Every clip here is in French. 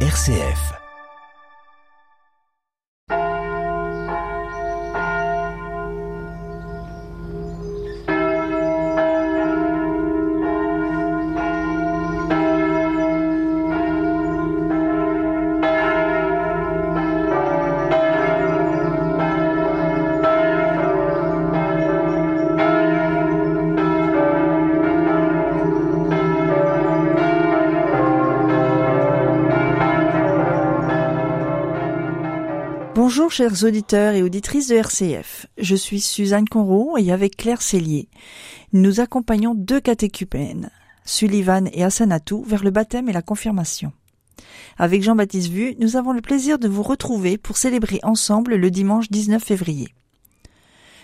RCF. Bonjour chers auditeurs et auditrices de RCF. Je suis Suzanne Conrault et avec Claire Cellier, nous accompagnons deux catéchumènes, Sullivan et Asanatou, vers le baptême et la confirmation. Avec Jean-Baptiste Vu, nous avons le plaisir de vous retrouver pour célébrer ensemble le dimanche 19 février.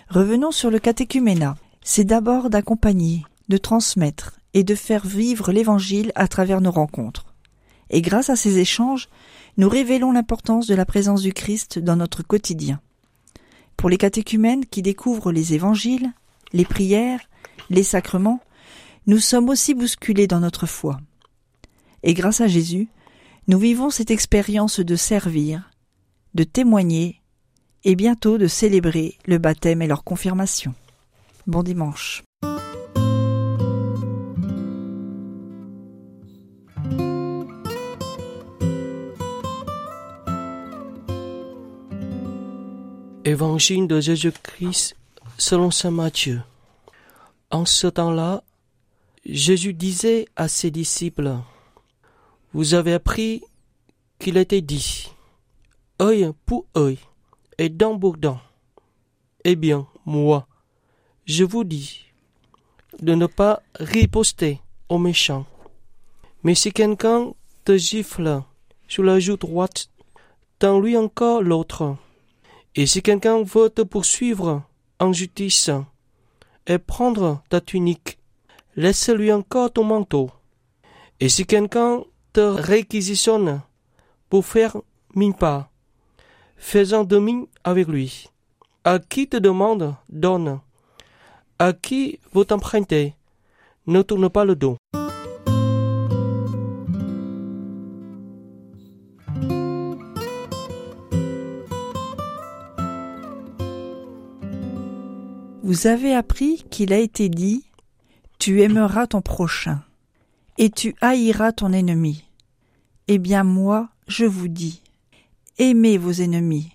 Revenons sur le catéchuménat. C'est d'abord d'accompagner, de transmettre et de faire vivre l'Évangile à travers nos rencontres. Et grâce à ces échanges, nous révélons l'importance de la présence du Christ dans notre quotidien. Pour les catéchumènes qui découvrent les évangiles, les prières, les sacrements, nous sommes aussi bousculés dans notre foi. Et grâce à Jésus, nous vivons cette expérience de servir, de témoigner et bientôt de célébrer le baptême et leur confirmation. Bon dimanche. Évangile de Jésus-Christ selon saint Matthieu. En ce temps-là, Jésus disait à ses disciples, Vous avez appris qu'il était dit, œil pour œil et dent pour dent. Eh bien, moi, je vous dis de ne pas riposter aux méchants. Mais si quelqu'un te gifle sur la joue droite, tends-lui encore l'autre. Et si quelqu'un veut te poursuivre en justice et prendre ta tunique, laisse-lui encore ton manteau. Et si quelqu'un te réquisitionne pour faire mine pas, fais-en demi avec lui. À qui te demande, donne. À qui veut t'emprunter, ne tourne pas le dos. Vous avez appris qu'il a été dit Tu aimeras ton prochain, et tu haïras ton ennemi. Eh bien moi, je vous dis, aimez vos ennemis,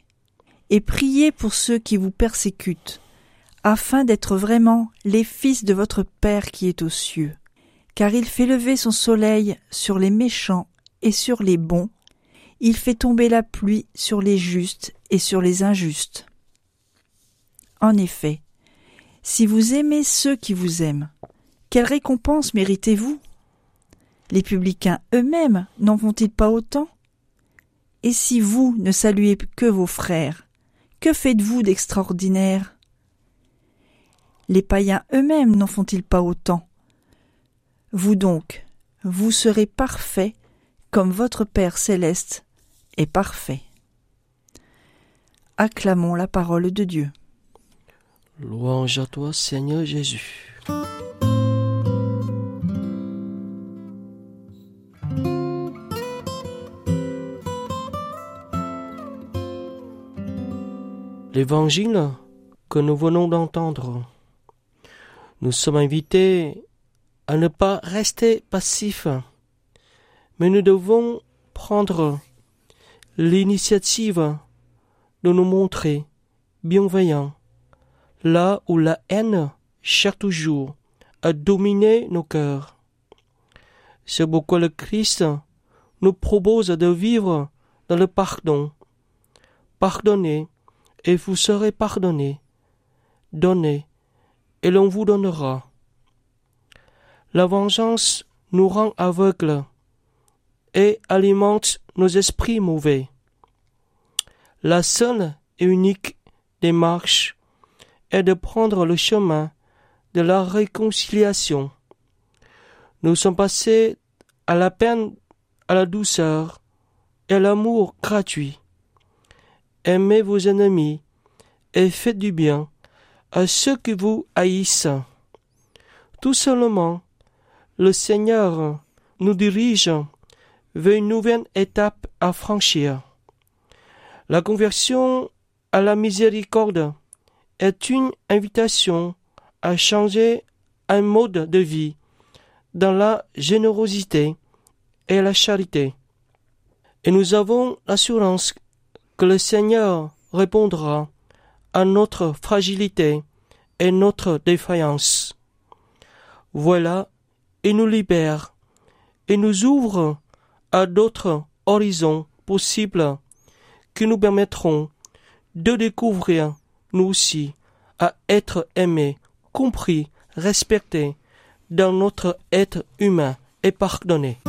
et priez pour ceux qui vous persécutent, afin d'être vraiment les fils de votre Père qui est aux cieux. Car il fait lever son soleil sur les méchants et sur les bons, il fait tomber la pluie sur les justes et sur les injustes. En effet, si vous aimez ceux qui vous aiment, quelle récompense méritez-vous? Les publicains eux-mêmes n'en font-ils pas autant? Et si vous ne saluez que vos frères, que faites-vous d'extraordinaire? Les païens eux-mêmes n'en font-ils pas autant? Vous donc, vous serez parfaits comme votre Père céleste est parfait. Acclamons la parole de Dieu. Louange à toi, Seigneur Jésus. L'évangile que nous venons d'entendre, nous sommes invités à ne pas rester passifs, mais nous devons prendre l'initiative de nous montrer bienveillants là où la haine cherche toujours à dominer nos cœurs. C'est pourquoi le Christ nous propose de vivre dans le pardon. Pardonnez, et vous serez pardonnés. Donnez, et l'on vous donnera. La vengeance nous rend aveugles et alimente nos esprits mauvais. La seule et unique démarche est de prendre le chemin de la réconciliation. Nous sommes passés à la peine, à la douceur et à l'amour gratuit. Aimez vos ennemis et faites du bien à ceux qui vous haïssent. Tout seulement, le Seigneur nous dirige veut une nouvelle étape à franchir. La conversion à la miséricorde est une invitation à changer un mode de vie dans la générosité et la charité. Et nous avons l'assurance que le Seigneur répondra à notre fragilité et notre défaillance. Voilà, il nous libère et nous ouvre à d'autres horizons possibles qui nous permettront de découvrir, nous aussi, à être aimés, compris, respectés dans notre être humain et pardonnés.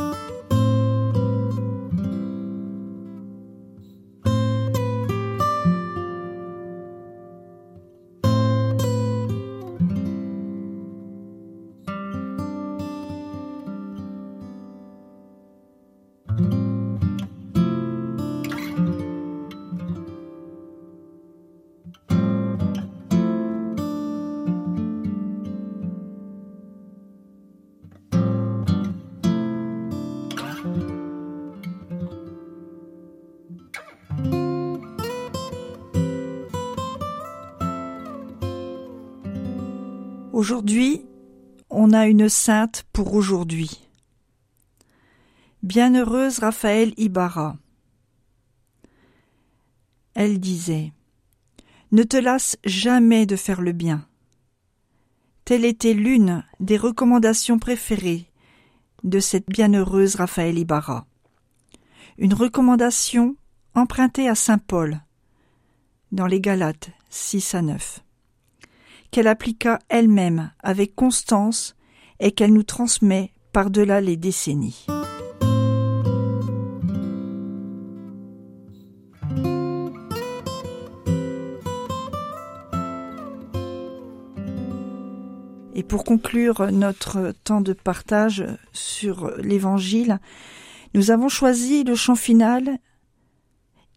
Aujourd'hui, on a une sainte pour aujourd'hui. Bienheureuse Raphaël Ibarra. Elle disait Ne te lasse jamais de faire le bien. Telle était l'une des recommandations préférées de cette bienheureuse Raphaël Ibarra. Une recommandation empruntée à saint Paul dans les Galates 6 à 9 qu'elle appliqua elle-même avec constance et qu'elle nous transmet par-delà les décennies. Et pour conclure notre temps de partage sur l'Évangile, nous avons choisi le chant final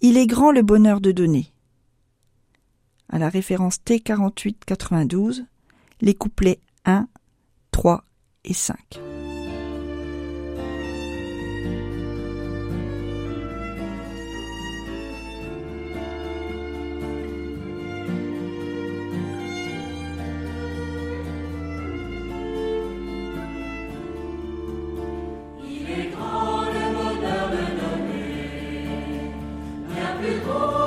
Il est grand le bonheur de donner à la référence T4892, les couplets 1, 3 et 5. Plus grand.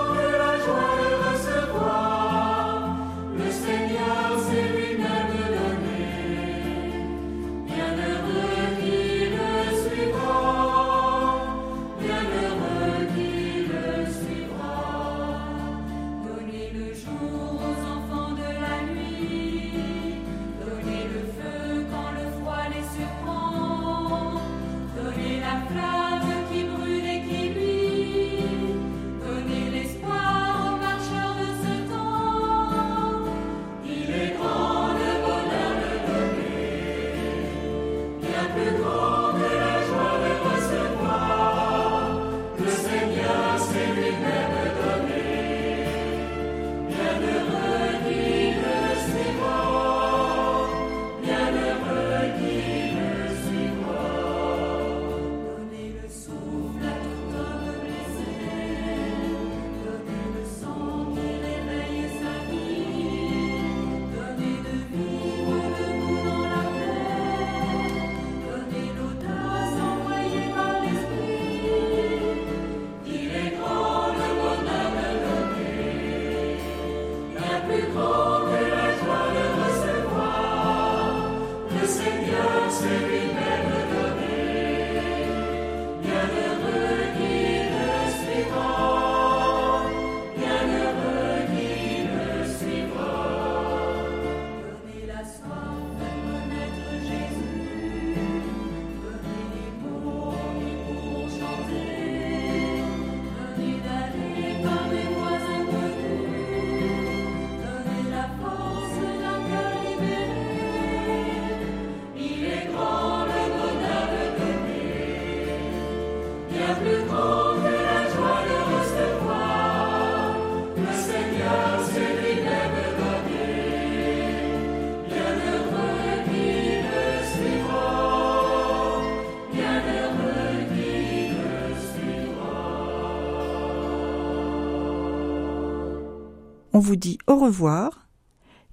On vous dit au revoir,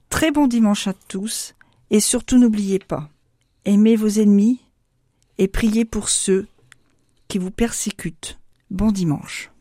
très bon dimanche à tous, et surtout n'oubliez pas, aimez vos ennemis et priez pour ceux qui vous persécutent. Bon dimanche.